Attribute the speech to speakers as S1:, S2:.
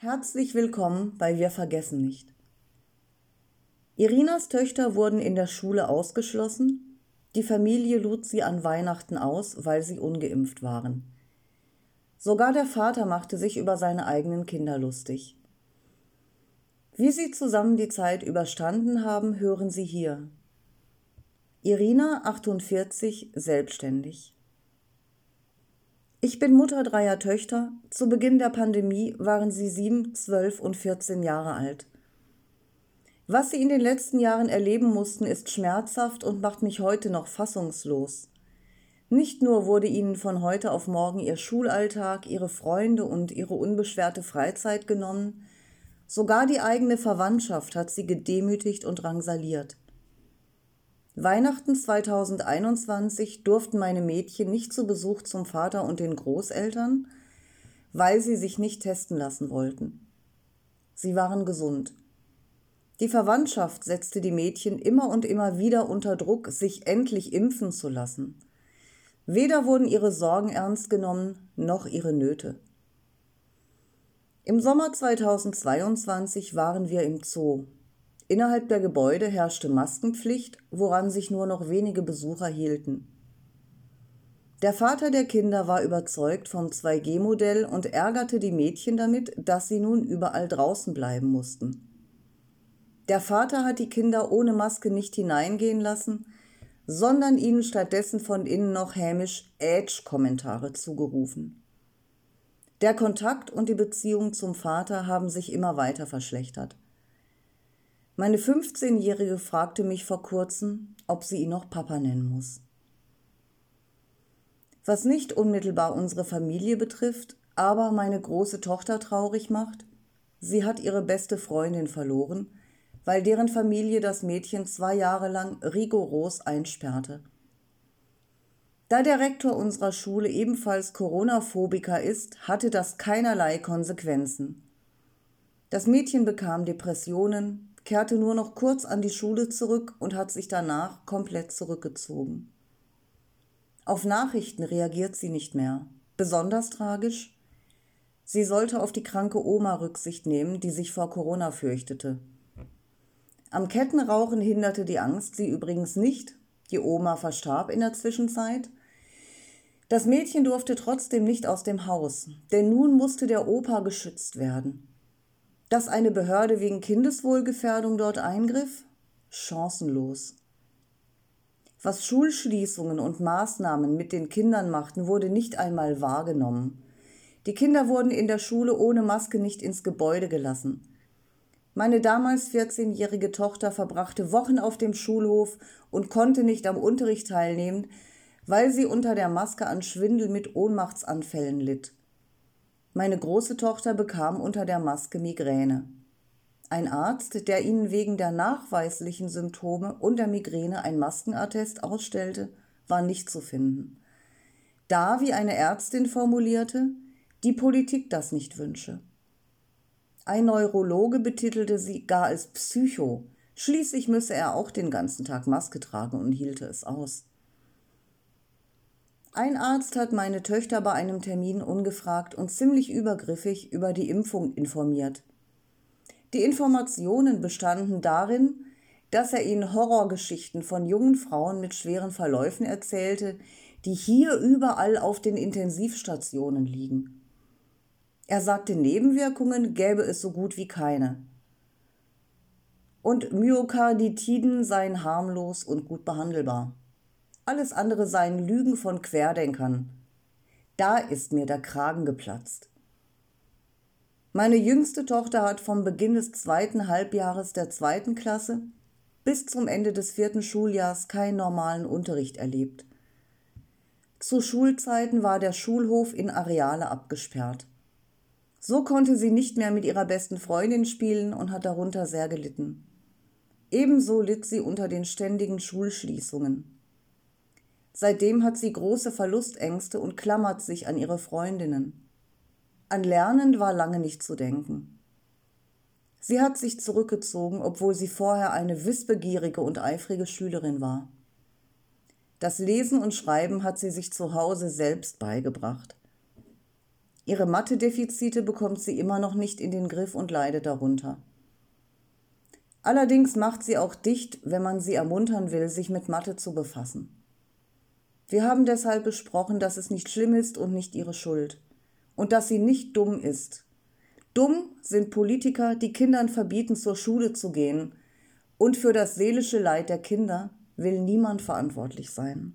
S1: Herzlich willkommen bei Wir vergessen nicht. Irinas Töchter wurden in der Schule ausgeschlossen. Die Familie lud sie an Weihnachten aus, weil sie ungeimpft waren. Sogar der Vater machte sich über seine eigenen Kinder lustig. Wie sie zusammen die Zeit überstanden haben, hören Sie hier. Irina, 48, selbstständig. Ich bin Mutter dreier Töchter. Zu Beginn der Pandemie waren sie sieben, zwölf und 14 Jahre alt. Was sie in den letzten Jahren erleben mussten, ist schmerzhaft und macht mich heute noch fassungslos. Nicht nur wurde ihnen von heute auf morgen ihr Schulalltag, ihre Freunde und ihre unbeschwerte Freizeit genommen, sogar die eigene Verwandtschaft hat sie gedemütigt und drangsaliert. Weihnachten 2021 durften meine Mädchen nicht zu Besuch zum Vater und den Großeltern, weil sie sich nicht testen lassen wollten. Sie waren gesund. Die Verwandtschaft setzte die Mädchen immer und immer wieder unter Druck, sich endlich impfen zu lassen. Weder wurden ihre Sorgen ernst genommen, noch ihre Nöte. Im Sommer 2022 waren wir im Zoo Innerhalb der Gebäude herrschte Maskenpflicht, woran sich nur noch wenige Besucher hielten. Der Vater der Kinder war überzeugt vom 2G-Modell und ärgerte die Mädchen damit, dass sie nun überall draußen bleiben mussten. Der Vater hat die Kinder ohne Maske nicht hineingehen lassen, sondern ihnen stattdessen von innen noch hämisch Ätsch-Kommentare zugerufen. Der Kontakt und die Beziehung zum Vater haben sich immer weiter verschlechtert. Meine 15-Jährige fragte mich vor kurzem, ob sie ihn noch Papa nennen muss. Was nicht unmittelbar unsere Familie betrifft, aber meine große Tochter traurig macht, sie hat ihre beste Freundin verloren, weil deren Familie das Mädchen zwei Jahre lang rigoros einsperrte. Da der Rektor unserer Schule ebenfalls Corona-Phobiker ist, hatte das keinerlei Konsequenzen. Das Mädchen bekam Depressionen, kehrte nur noch kurz an die Schule zurück und hat sich danach komplett zurückgezogen. Auf Nachrichten reagiert sie nicht mehr. Besonders tragisch, sie sollte auf die kranke Oma Rücksicht nehmen, die sich vor Corona fürchtete. Am Kettenrauchen hinderte die Angst sie übrigens nicht, die Oma verstarb in der Zwischenzeit. Das Mädchen durfte trotzdem nicht aus dem Haus, denn nun musste der Opa geschützt werden. Dass eine Behörde wegen Kindeswohlgefährdung dort eingriff? Chancenlos. Was Schulschließungen und Maßnahmen mit den Kindern machten, wurde nicht einmal wahrgenommen. Die Kinder wurden in der Schule ohne Maske nicht ins Gebäude gelassen. Meine damals 14-jährige Tochter verbrachte Wochen auf dem Schulhof und konnte nicht am Unterricht teilnehmen, weil sie unter der Maske an Schwindel mit Ohnmachtsanfällen litt. Meine große Tochter bekam unter der Maske Migräne. Ein Arzt, der ihnen wegen der nachweislichen Symptome und der Migräne ein Maskenattest ausstellte, war nicht zu finden. Da, wie eine Ärztin formulierte, die Politik das nicht wünsche. Ein Neurologe betitelte sie gar als Psycho. Schließlich müsse er auch den ganzen Tag Maske tragen und hielte es aus. Ein Arzt hat meine Töchter bei einem Termin ungefragt und ziemlich übergriffig über die Impfung informiert. Die Informationen bestanden darin, dass er ihnen Horrorgeschichten von jungen Frauen mit schweren Verläufen erzählte, die hier überall auf den Intensivstationen liegen. Er sagte, Nebenwirkungen gäbe es so gut wie keine. Und Myokarditiden seien harmlos und gut behandelbar. Alles andere seien Lügen von Querdenkern. Da ist mir der Kragen geplatzt. Meine jüngste Tochter hat vom Beginn des zweiten Halbjahres der zweiten Klasse bis zum Ende des vierten Schuljahrs keinen normalen Unterricht erlebt. Zu Schulzeiten war der Schulhof in Areale abgesperrt. So konnte sie nicht mehr mit ihrer besten Freundin spielen und hat darunter sehr gelitten. Ebenso litt sie unter den ständigen Schulschließungen. Seitdem hat sie große Verlustängste und klammert sich an ihre Freundinnen. An Lernen war lange nicht zu denken. Sie hat sich zurückgezogen, obwohl sie vorher eine wissbegierige und eifrige Schülerin war. Das Lesen und Schreiben hat sie sich zu Hause selbst beigebracht. Ihre Mathe-Defizite bekommt sie immer noch nicht in den Griff und leidet darunter. Allerdings macht sie auch dicht, wenn man sie ermuntern will, sich mit Mathe zu befassen. Wir haben deshalb besprochen, dass es nicht schlimm ist und nicht ihre Schuld. Und dass sie nicht dumm ist. Dumm sind Politiker, die Kindern verbieten, zur Schule zu gehen. Und für das seelische Leid der Kinder will niemand verantwortlich sein.